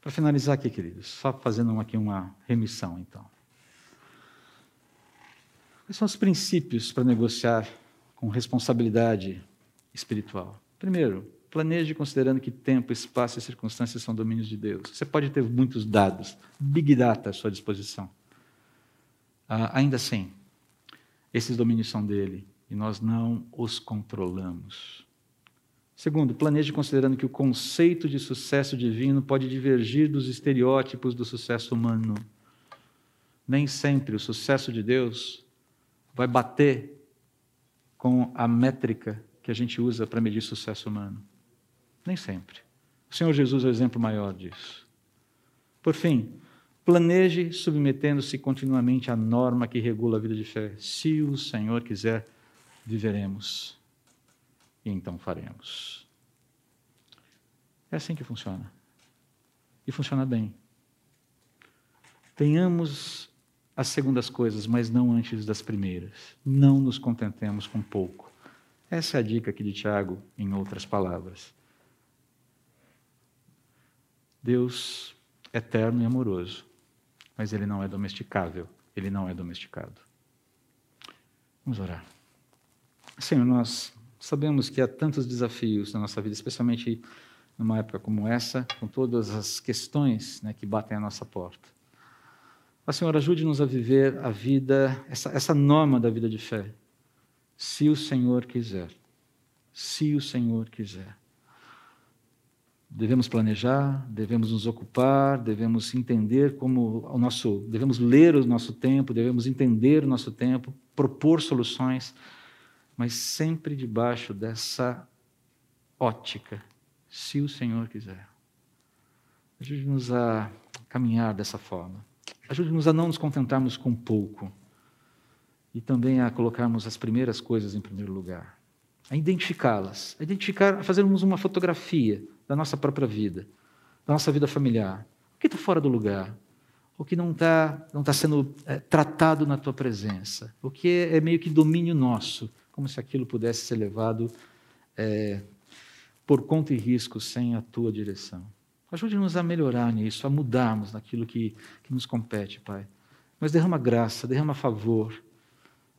Para finalizar aqui, queridos, só fazendo aqui uma remissão, então. Quais são os princípios para negociar com responsabilidade espiritual? Primeiro, Planeje considerando que tempo, espaço e circunstâncias são domínios de Deus. Você pode ter muitos dados, big data à sua disposição. Ah, ainda assim, esses domínios são dele e nós não os controlamos. Segundo, planeje considerando que o conceito de sucesso divino pode divergir dos estereótipos do sucesso humano. Nem sempre o sucesso de Deus vai bater com a métrica que a gente usa para medir sucesso humano. Nem sempre. O Senhor Jesus é o exemplo maior disso. Por fim, planeje submetendo-se continuamente à norma que regula a vida de fé. Se o Senhor quiser, viveremos. E então faremos. É assim que funciona. E funciona bem. Tenhamos as segundas coisas, mas não antes das primeiras. Não nos contentemos com pouco. Essa é a dica aqui de Tiago, em outras palavras. Deus eterno e amoroso, mas ele não é domesticável, ele não é domesticado. Vamos orar. Senhor, nós sabemos que há tantos desafios na nossa vida, especialmente numa época como essa, com todas as questões né, que batem à nossa porta. Mas, Senhor, ajude-nos a viver a vida, essa, essa norma da vida de fé. Se o Senhor quiser. Se o Senhor quiser. Devemos planejar, devemos nos ocupar, devemos entender como o nosso, devemos ler o nosso tempo, devemos entender o nosso tempo, propor soluções, mas sempre debaixo dessa ótica, se o Senhor quiser. Ajude-nos a caminhar dessa forma. Ajude-nos a não nos contentarmos com pouco e também a colocarmos as primeiras coisas em primeiro lugar, a identificá-las, a identificar, a fazermos uma fotografia da nossa própria vida, da nossa vida familiar. O que está fora do lugar? O que não está não tá sendo é, tratado na tua presença? O que é, é, meio que domínio nosso, como se aquilo pudesse ser levado é, por conta e risco sem a tua direção. Ajude-nos a melhorar nisso, a mudarmos naquilo que, que nos compete, Pai. Mas derrama graça, derrama favor,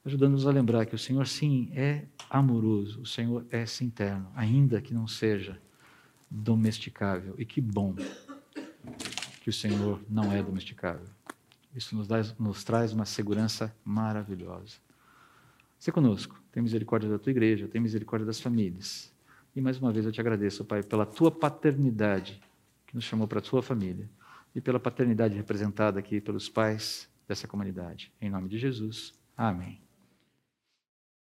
ajudando-nos a lembrar que o Senhor, sim, é amoroso, o Senhor é sinterno, ainda que não seja domesticável. E que bom que o Senhor não é domesticável. Isso nos, dá, nos traz uma segurança maravilhosa. Se conosco, tem misericórdia da tua igreja, tem misericórdia das famílias. E mais uma vez eu te agradeço, Pai, pela tua paternidade que nos chamou para a tua família e pela paternidade representada aqui pelos pais dessa comunidade. Em nome de Jesus. Amém.